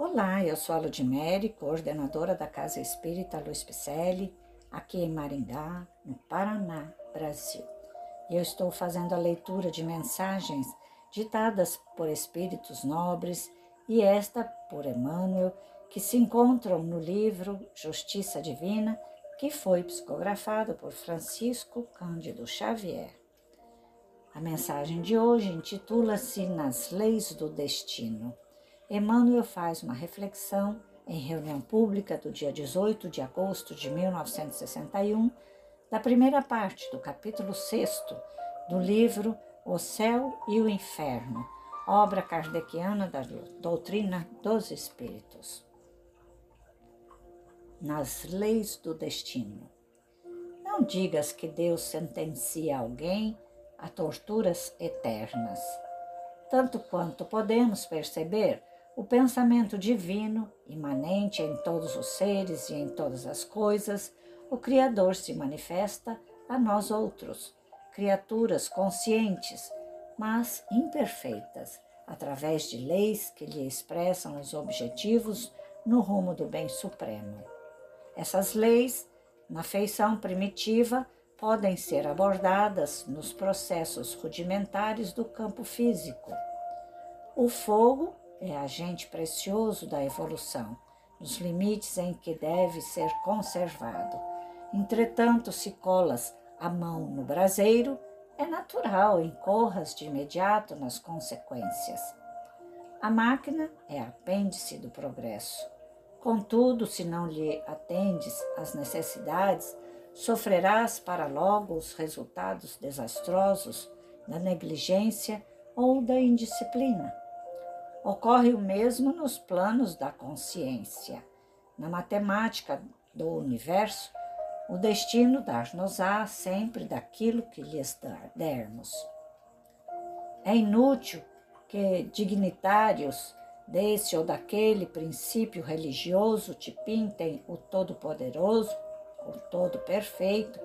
Olá, eu sou a Ludmere, coordenadora da Casa Espírita Luiz Picelli, aqui em Maringá, no Paraná, Brasil. E eu estou fazendo a leitura de mensagens ditadas por espíritos nobres e esta por Emmanuel, que se encontram no livro Justiça Divina, que foi psicografado por Francisco Cândido Xavier. A mensagem de hoje intitula-se Nas Leis do Destino. Emmanuel faz uma reflexão em reunião pública do dia 18 de agosto de 1961, da primeira parte do capítulo 6 do livro O Céu e o Inferno, obra kardeciana da doutrina dos Espíritos. Nas leis do destino. Não digas que Deus sentencia alguém a torturas eternas. Tanto quanto podemos perceber, o pensamento divino, imanente em todos os seres e em todas as coisas, o Criador se manifesta a nós outros, criaturas conscientes, mas imperfeitas, através de leis que lhe expressam os objetivos no rumo do bem supremo. Essas leis, na feição primitiva, podem ser abordadas nos processos rudimentares do campo físico. O fogo é agente precioso da evolução, nos limites em que deve ser conservado. Entretanto, se colas a mão no braseiro, é natural incorras de imediato nas consequências. A máquina é apêndice do progresso. Contudo, se não lhe atendes às necessidades, sofrerás para logo os resultados desastrosos da negligência ou da indisciplina. Ocorre o mesmo nos planos da consciência. Na matemática do universo, o destino dar-nos-á sempre daquilo que lhes dermos. É inútil que dignitários desse ou daquele princípio religioso te pintem o Todo-Poderoso o todo perfeito,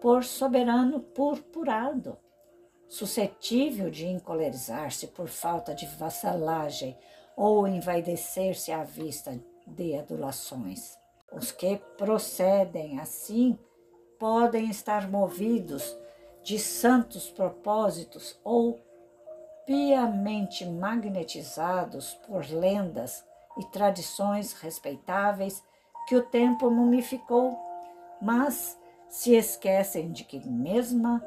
por soberano purpurado, suscetível de encolerizar-se por falta de vassalagem ou envaidecer-se à vista de adulações. Os que procedem assim podem estar movidos de santos propósitos ou piamente magnetizados por lendas e tradições respeitáveis que o tempo mumificou mas se esquecem de que, mesmo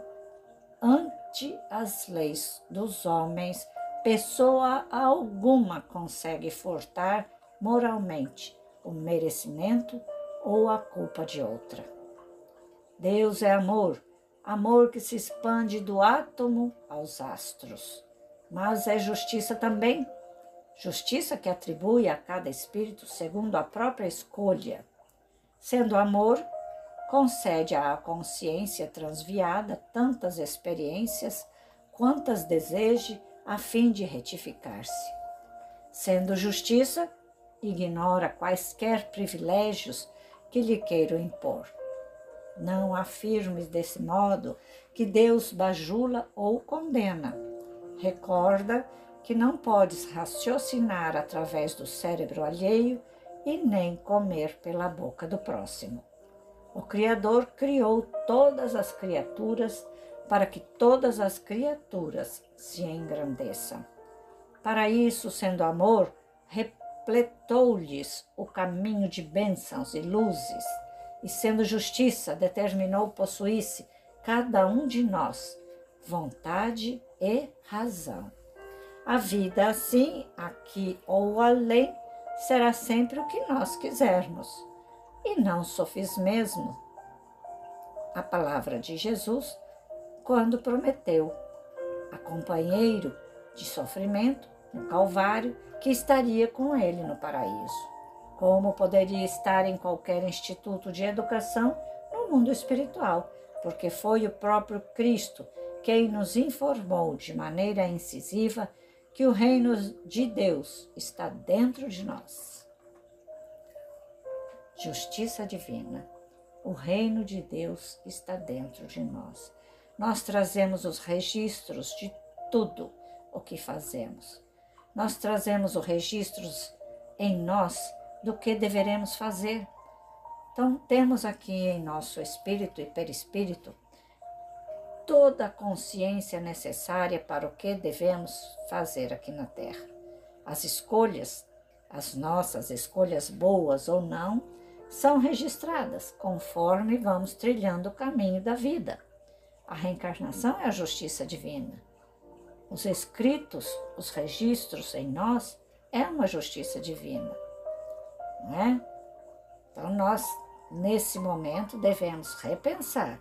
ante as leis dos homens, pessoa alguma consegue furtar moralmente o merecimento ou a culpa de outra. Deus é amor, amor que se expande do átomo aos astros. Mas é justiça também, justiça que atribui a cada espírito segundo a própria escolha. Sendo amor, concede à consciência transviada tantas experiências quantas deseje a fim de retificar-se. Sendo justiça, ignora quaisquer privilégios que lhe queiram impor. Não afirmes desse modo que Deus bajula ou condena. Recorda que não podes raciocinar através do cérebro alheio e nem comer pela boca do próximo. O Criador criou todas as criaturas para que todas as criaturas se engrandeçam. Para isso, sendo amor, repletou-lhes o caminho de bênçãos e luzes, e sendo justiça, determinou possuísse cada um de nós vontade e razão. A vida, assim, aqui ou além, será sempre o que nós quisermos e não mesmo. A palavra de Jesus quando prometeu a companheiro de sofrimento no Calvário que estaria com ele no paraíso. Como poderia estar em qualquer instituto de educação no mundo espiritual, porque foi o próprio Cristo quem nos informou de maneira incisiva que o reino de Deus está dentro de nós justiça divina. O reino de Deus está dentro de nós. Nós trazemos os registros de tudo o que fazemos. Nós trazemos os registros em nós do que deveremos fazer. Então, temos aqui em nosso espírito e perispírito toda a consciência necessária para o que devemos fazer aqui na Terra. As escolhas, as nossas escolhas boas ou não, são registradas conforme vamos trilhando o caminho da vida. A reencarnação é a justiça divina. Os escritos, os registros em nós é uma justiça divina, não é? Então nós nesse momento devemos repensar,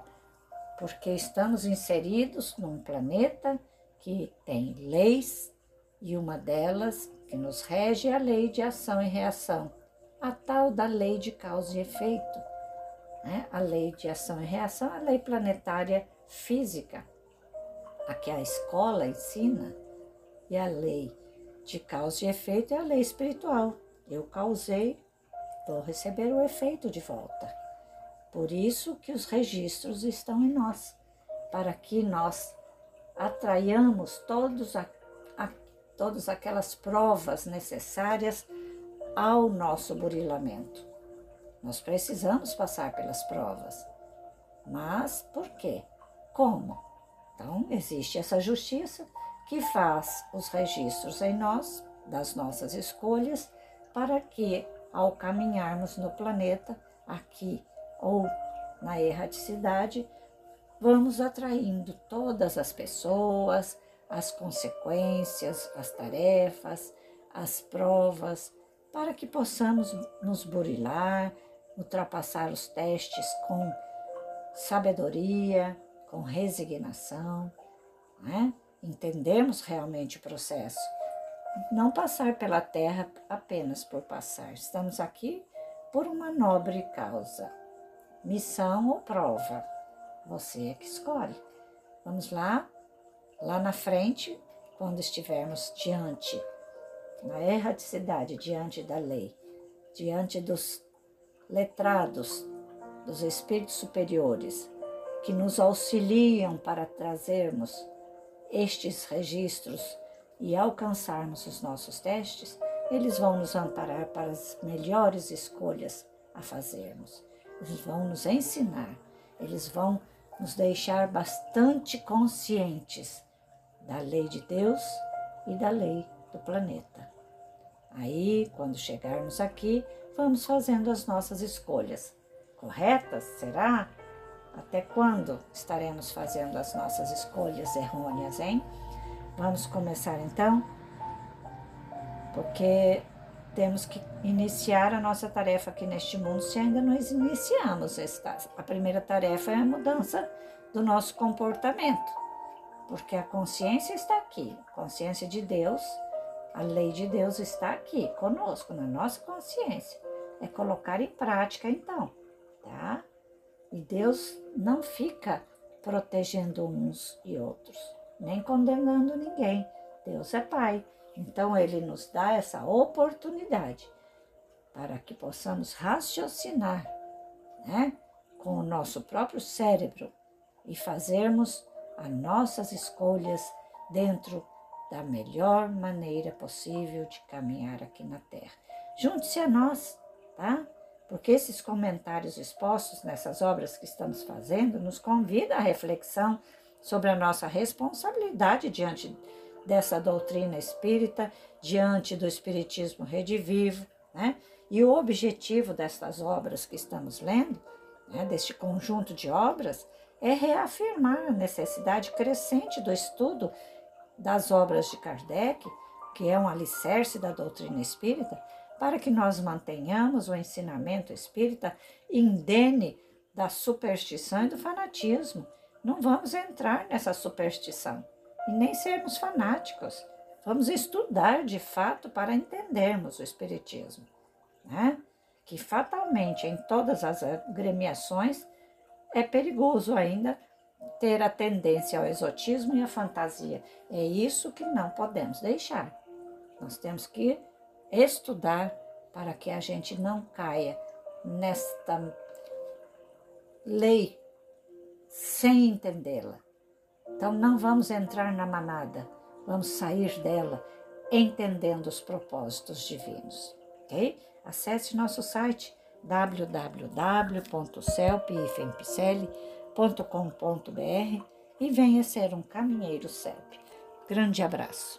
porque estamos inseridos num planeta que tem leis e uma delas que nos rege é a lei de ação e reação, a tal da lei de causa e efeito. Né? A lei de ação e reação a lei planetária física, a que a escola ensina, e a lei de causa e efeito é a lei espiritual. Eu causei, vou receber o efeito de volta. Por isso que os registros estão em nós, para que nós atraiamos todos a, a, todas aquelas provas necessárias ao nosso burilamento. Nós precisamos passar pelas provas. Mas por quê? Como? Então, existe essa justiça que faz os registros em nós das nossas escolhas para que, ao caminharmos no planeta, aqui ou na erraticidade, vamos atraindo todas as pessoas, as consequências, as tarefas, as provas, para que possamos nos burilar, ultrapassar os testes com sabedoria, com resignação, né? entendermos realmente o processo. Não passar pela terra apenas por passar. Estamos aqui por uma nobre causa. Missão ou prova? Você é que escolhe. Vamos lá, lá na frente, quando estivermos diante, na erraticidade, diante da lei, diante dos letrados, dos espíritos superiores, que nos auxiliam para trazermos estes registros e alcançarmos os nossos testes, eles vão nos amparar para as melhores escolhas a fazermos. Eles vão nos ensinar, eles vão nos deixar bastante conscientes da lei de Deus e da lei do planeta. Aí, quando chegarmos aqui, vamos fazendo as nossas escolhas. Corretas? Será? Até quando estaremos fazendo as nossas escolhas errôneas, hein? Vamos começar então? Porque temos que iniciar a nossa tarefa aqui neste mundo se ainda não iniciamos. Esta. A primeira tarefa é a mudança do nosso comportamento, porque a consciência está aqui, a consciência de Deus, a lei de Deus está aqui conosco, na nossa consciência. É colocar em prática então, tá? E Deus não fica protegendo uns e outros, nem condenando ninguém. Deus é Pai. Então ele nos dá essa oportunidade para que possamos raciocinar, né, com o nosso próprio cérebro e fazermos as nossas escolhas dentro da melhor maneira possível de caminhar aqui na Terra. Junte-se a nós, tá? porque esses comentários expostos nessas obras que estamos fazendo nos convida à reflexão sobre a nossa responsabilidade diante dessa doutrina espírita, diante do espiritismo redivivo, né? E o objetivo destas obras que estamos lendo, né, deste conjunto de obras, é reafirmar a necessidade crescente do estudo das obras de Kardec, que é um alicerce da doutrina espírita, para que nós mantenhamos o ensinamento espírita indene da superstição e do fanatismo. Não vamos entrar nessa superstição e nem sermos fanáticos. Vamos estudar de fato para entendermos o Espiritismo, né? que fatalmente em todas as agremiações é perigoso ainda ter a tendência ao exotismo e à fantasia. É isso que não podemos deixar. Nós temos que estudar para que a gente não caia nesta lei sem entendê-la. Então não vamos entrar na manada, vamos sair dela entendendo os propósitos divinos. ok? Acesse nosso site www.celpifempicele.com.br e venha ser um caminheiro CELP. Grande abraço.